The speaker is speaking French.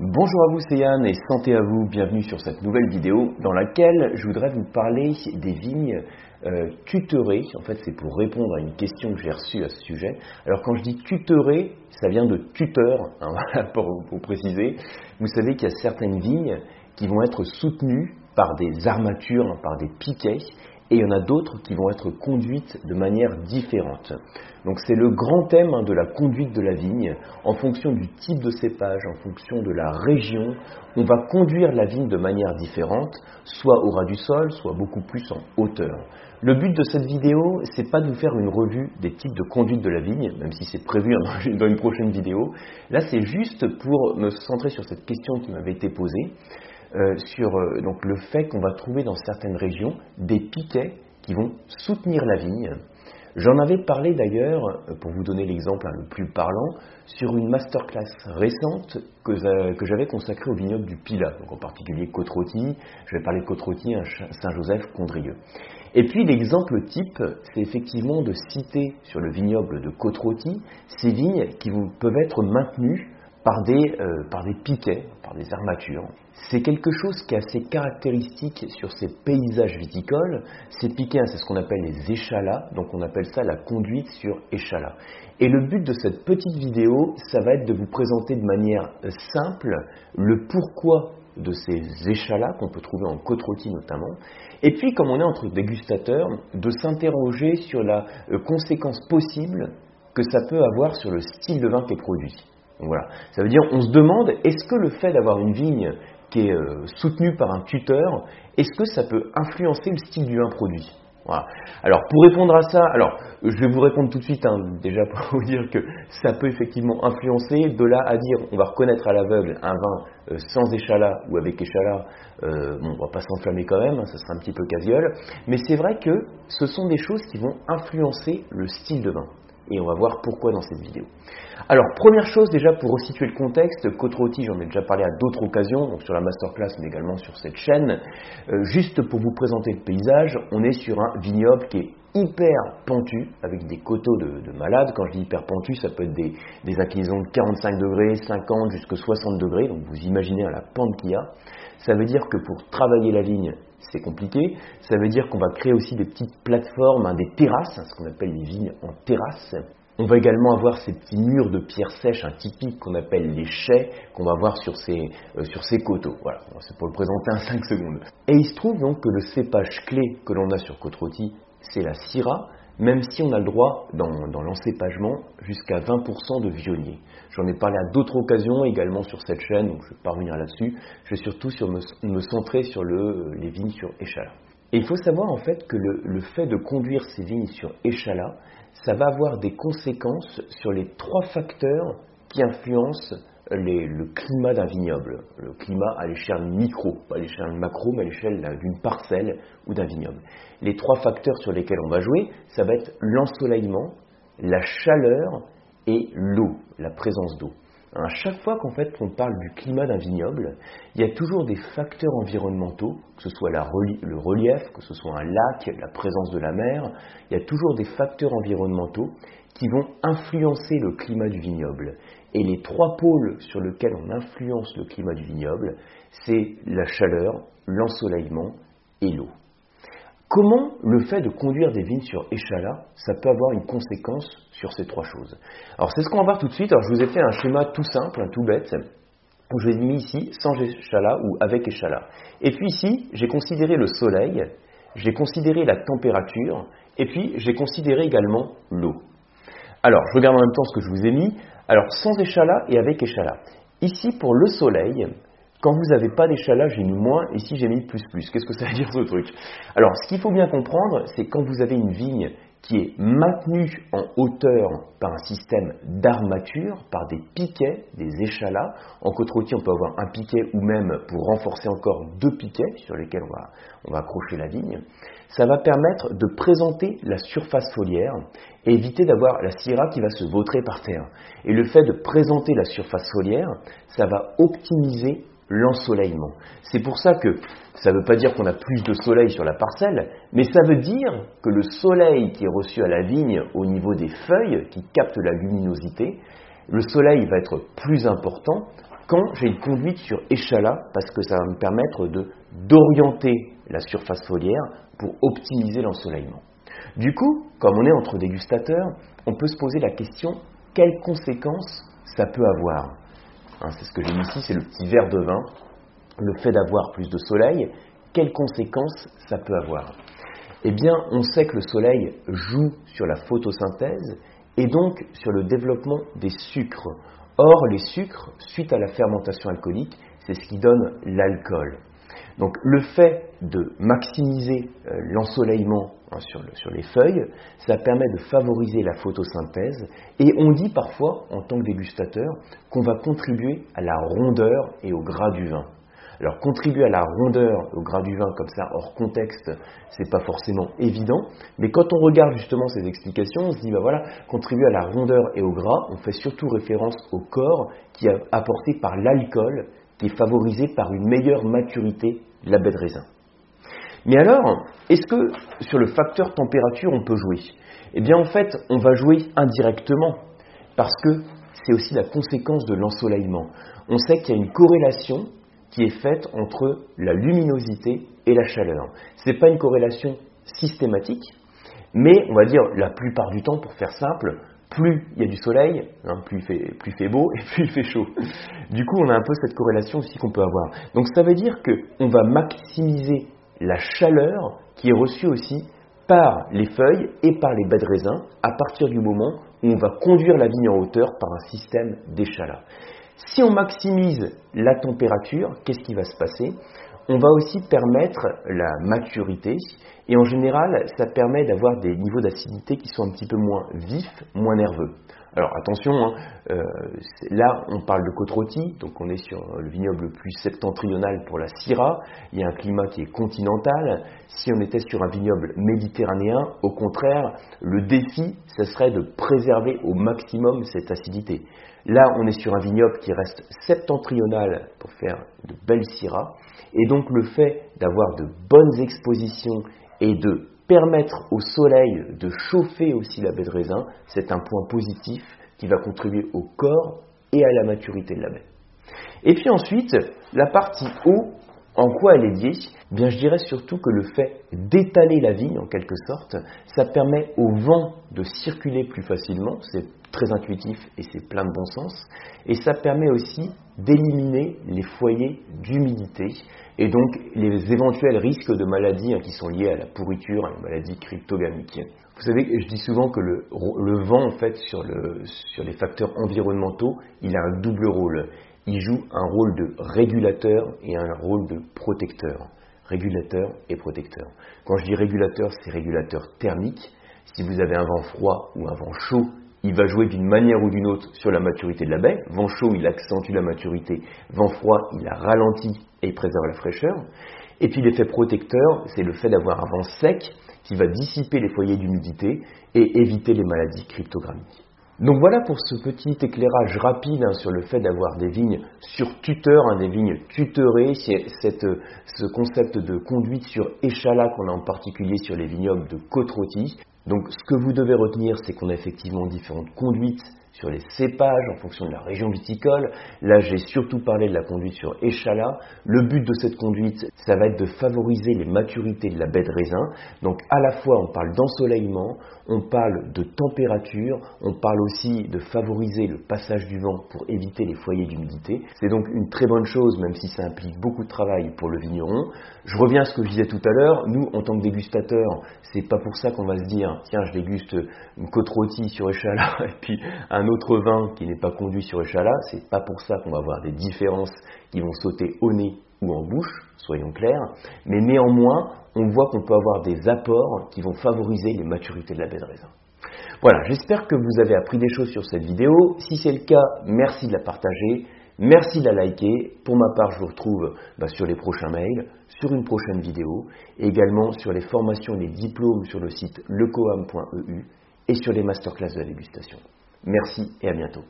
Bonjour à vous, c'est Yann et santé à vous. Bienvenue sur cette nouvelle vidéo dans laquelle je voudrais vous parler des vignes euh, tutorées. En fait, c'est pour répondre à une question que j'ai reçue à ce sujet. Alors, quand je dis tutorées, ça vient de tuteur, hein, pour, pour préciser. Vous savez qu'il y a certaines vignes qui vont être soutenues par des armatures, par des piquets, et il y en a d'autres qui vont être conduites de manière différente. Donc c'est le grand thème hein, de la conduite de la vigne. En fonction du type de cépage, en fonction de la région, on va conduire la vigne de manière différente, soit au ras du sol, soit beaucoup plus en hauteur. Le but de cette vidéo, c'est pas de vous faire une revue des types de conduite de la vigne, même si c'est prévu dans une prochaine vidéo. Là, c'est juste pour me centrer sur cette question qui m'avait été posée. Euh, sur euh, donc, le fait qu'on va trouver dans certaines régions des piquets qui vont soutenir la vigne. J'en avais parlé d'ailleurs, euh, pour vous donner l'exemple hein, le plus parlant, sur une masterclass récente que, j'avais consacrée au vignoble du Pila, donc en particulier Côte-Rôtie. Je vais parler de Côte-Rôtie, Saint-Joseph, Condrieux. Et puis l'exemple type, c'est effectivement de citer sur le vignoble de Côte-Rôtie ces vignes qui peuvent être maintenues par des, par des piquets, par des armatures. C'est quelque chose qui est assez caractéristique sur ces paysages viticoles. Ces piquets, c'est ce qu'on appelle les échalas, donc on appelle ça la conduite sur échalas. Et le but de cette petite vidéo, ça va être de vous présenter de manière simple le pourquoi de ces échalas qu'on peut trouver en côte rôtie notamment. Et puis, comme on est entre dégustateurs, de s'interroger sur la euh, conséquence possible que ça peut avoir sur le style de vin qui est produit. Voilà. Ça veut dire, on se demande, est-ce que le fait d'avoir une vigne qui est euh, soutenu par un tuteur, est-ce que ça peut influencer le style du vin produit? Voilà. Alors pour répondre à ça, alors je vais vous répondre tout de suite, hein, déjà pour vous dire que ça peut effectivement influencer. De là à dire, on va reconnaître à l'aveugle un vin euh, sans échalas ou avec échalas, euh, bon, on va pas s'enflammer quand même, hein, ça sera un petit peu casiole. Mais c'est vrai que ce sont des choses qui vont influencer le style de vin. Et on va voir pourquoi dans cette vidéo. Alors, première chose déjà pour resituer le contexte, rôtie, j'en ai déjà parlé à d'autres occasions, donc sur la masterclass, mais également sur cette chaîne. Euh, juste pour vous présenter le paysage, on est sur un vignoble qui est hyper pentu, avec des coteaux de, malades. Quand je dis hyper pentu, ça peut être des, des inclinaisons de 45 degrés, 50 jusqu'à 60 degrés, donc vous imaginez la pente qu'il y a. Ça veut dire que pour travailler la vigne, c'est compliqué. Ça veut dire qu'on va créer aussi des petites plateformes, hein, des terrasses, ce qu'on appelle les vignes en terrasse. On va également avoir ces petits murs de pierre sèche, un typique qu'on appelle les chais, qu'on va voir sur ces, euh, sur ces coteaux. Voilà, c'est pour le présenter en 5 secondes. Et il se trouve donc que le cépage clé que l'on a sur côte rôtie, c'est la syrah, même si on a le droit dans, l'encépagement jusqu'à 20% de vionnier. J'en ai parlé à d'autres occasions également sur cette chaîne, donc je ne vais pas revenir là-dessus. Je vais surtout sur me, centrer sur le, les vignes sur échalas. Et il faut savoir en fait que le, le fait de conduire ces vignes sur échalas, ça va avoir des conséquences sur les trois facteurs qui influencent le climat d'un vignoble. Le climat à l'échelle micro, pas à l'échelle macro, mais à l'échelle d'une parcelle ou d'un vignoble. Les trois facteurs sur lesquels on va jouer, ça va être l'ensoleillement, la chaleur et l'eau, la présence d'eau. À chaque fois qu'en fait on parle du climat d'un vignoble, il y a toujours des facteurs environnementaux, que ce soit le relief, que ce soit un lac, la présence de la mer, il y a toujours des facteurs environnementaux qui vont influencer le climat du vignoble. Et les trois pôles sur lesquels on influence le climat du vignoble, c'est la chaleur, l'ensoleillement et l'eau. Comment le fait de conduire des vignes sur échalas, ça peut avoir une conséquence sur ces trois choses? Alors c'est ce qu'on va voir tout de suite. Alors je vous ai fait un schéma tout simple, tout bête, où je l'ai mis ici sans échalas ou avec échalas. Et puis ici, j'ai considéré le soleil, j'ai considéré la température, et puis j'ai considéré également l'eau. Alors, je regarde en même temps ce que je vous ai mis. Alors, sans échalas et avec échalas. Ici, pour le soleil, quand vous n'avez pas d'échalas, j'ai mis moins, ici j'ai mis plus plus. Qu'est-ce que ça veut dire ce truc? Alors, ce qu'il faut bien comprendre, c'est quand vous avez une vigne qui est maintenue en hauteur par un système d'armature, par des piquets, des échalas. En côte rôtie, on peut avoir un piquet ou même, pour renforcer encore, deux piquets sur lesquels on va, on va accrocher la vigne. Ça va permettre de présenter la surface foliaire et éviter d'avoir la syrah qui va se vautrer par terre. Et le fait de présenter la surface foliaire, ça va optimiser l'ensoleillement. C'est pour ça que ça ne veut pas dire qu'on a plus de soleil sur la parcelle, mais ça veut dire que le soleil qui est reçu à la vigne au niveau des feuilles, qui captent la luminosité, le soleil va être plus important quand j'ai une conduite sur échalas, parce que ça va me permettre d'orienter la surface foliaire pour optimiser l'ensoleillement. Du coup, comme on est entre dégustateurs, on peut se poser la question quelles conséquences ça peut avoir? Hein, C'est ce que j'ai mis ici, c'est le petit verre de vin. Le fait d'avoir plus de soleil, quelles conséquences ça peut avoir? Eh bien, on sait que le soleil joue sur la photosynthèse et donc sur le développement des sucres. Or, les sucres, suite à la fermentation alcoolique, c'est ce qui donne l'alcool. Donc le fait de maximiser euh, l'ensoleillement hein, sur, les feuilles, ça permet de favoriser la photosynthèse et on dit parfois, en tant que dégustateur, qu'on va contribuer à la rondeur et au gras du vin. Alors contribuer à la rondeur, au gras du vin comme ça, hors contexte, c'est pas forcément évident, mais quand on regarde justement ces explications, on se dit, bah voilà, contribuer à la rondeur et au gras, on fait surtout référence au corps qui est apporté par l'alcool, qui est favorisé par une meilleure maturité de la baie de raisin. Mais alors, est-ce que sur le facteur température, on peut jouer? Eh bien en fait, on va jouer indirectement, parce que c'est aussi la conséquence de l'ensoleillement. On sait qu'il y a une corrélation qui est faite entre la luminosité et la chaleur. Ce n'est pas une corrélation systématique, mais on va dire la plupart du temps, pour faire simple, plus il y a du soleil, hein, plus, il fait, plus, il fait, beau et plus il fait chaud. Du coup, on a un peu cette corrélation aussi qu'on peut avoir. Donc ça veut dire qu'on va maximiser la chaleur qui est reçue aussi par les feuilles et par les baies de raisin à partir du moment où on va conduire la vigne en hauteur par un système d'échalas. Si on maximise la température, qu'est-ce qui va se passer? On va aussi permettre la maturité et en général, ça permet d'avoir des niveaux d'acidité qui sont un petit peu moins vifs, moins nerveux. Alors attention, hein, euh, là on parle de côte rôtie, donc on est sur le vignoble le plus septentrional pour la Syrah, il y a un climat qui est continental. Si on était sur un vignoble méditerranéen, au contraire, le défi, ce serait de préserver au maximum cette acidité. Là, on est sur un vignoble qui reste septentrional pour faire de belles syrahs, et donc le fait d'avoir de bonnes expositions et de permettre au soleil de chauffer aussi la baie de raisin, c'est un point positif qui va contribuer au corps et à la maturité de la baie. Et puis ensuite, la partie eau, en quoi elle est liée Bien, je dirais surtout que le fait d'étaler la vigne, en quelque sorte, ça permet au vent de circuler plus facilement. C'est très intuitif et c'est plein de bon sens. Et ça permet aussi d'éliminer les foyers d'humidité et donc les éventuels risques de maladies hein, qui sont liés à la pourriture, à la maladie cryptogamique. Vous savez, je dis souvent que le, vent, en fait, sur les facteurs environnementaux, il a un double rôle. Il joue un rôle de régulateur et un rôle de protecteur. Régulateur et protecteur. Quand je dis régulateur, c'est régulateur thermique. Si vous avez un vent froid ou un vent chaud, il va jouer d'une manière ou d'une autre sur la maturité de la baie. Vent chaud, il accentue la maturité. Vent froid, il la ralentit et il préserve la fraîcheur. Et puis l'effet protecteur, c'est le fait d'avoir un vent sec qui va dissiper les foyers d'humidité et éviter les maladies cryptogrammiques. Donc voilà pour ce petit éclairage rapide hein, sur le fait d'avoir des vignes sur tuteur, hein, des vignes tutorées, cette, ce concept de conduite sur échalas qu'on a en particulier sur les vignobles de côte Donc ce que vous devez retenir, c'est qu'on a effectivement différentes conduites sur les cépages en fonction de la région viticole. Là, j'ai surtout parlé de la conduite sur échalas. Le but de cette conduite, ça va être de favoriser les maturités de la baie de raisin. Donc, à la fois, on parle d'ensoleillement, on parle de température, on parle aussi de favoriser le passage du vent pour éviter les foyers d'humidité. C'est donc une très bonne chose, même si ça implique beaucoup de travail pour le vigneron. Je reviens à ce que je disais tout à l'heure. Nous, en tant que dégustateurs, c'est pas pour ça qu'on va se dire, tiens, je déguste une côte rôtie sur échalas et puis un autre vin qui n'est pas conduit sur échalas. C'est pas pour ça qu'on va avoir des différences qui vont sauter au nez ou en bouche, soyons clairs. Mais néanmoins, on voit qu'on peut avoir des apports qui vont favoriser les maturités de la baie de raisin. Voilà, j'espère que vous avez appris des choses sur cette vidéo. Si c'est le cas, merci de la partager, merci de la liker. Pour ma part, je vous retrouve bah, sur les prochains mails, sur une prochaine vidéo, également sur les formations et les diplômes sur le site lecoam.eu et sur les masterclass de la dégustation. Merci et à bientôt.